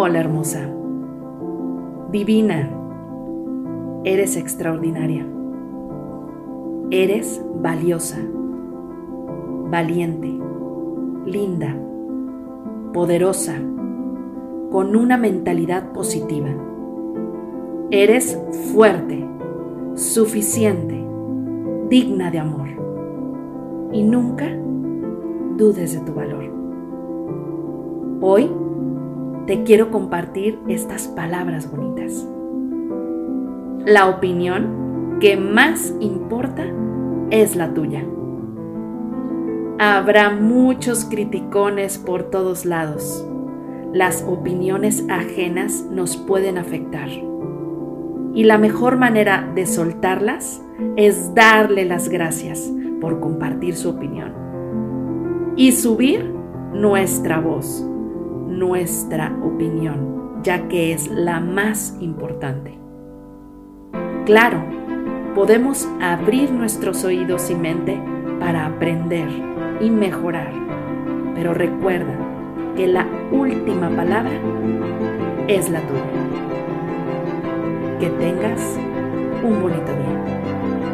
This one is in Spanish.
Hola hermosa, divina, eres extraordinaria, eres valiosa, valiente, linda, poderosa, con una mentalidad positiva. Eres fuerte, suficiente, digna de amor. Y nunca dudes de tu valor. Hoy te quiero compartir estas palabras bonitas. La opinión que más importa es la tuya. Habrá muchos criticones por todos lados. Las opiniones ajenas nos pueden afectar. Y la mejor manera de soltarlas es darle las gracias por compartir su opinión. Y subir nuestra voz nuestra opinión, ya que es la más importante. Claro, podemos abrir nuestros oídos y mente para aprender y mejorar, pero recuerda que la última palabra es la tuya. Que tengas un bonito día.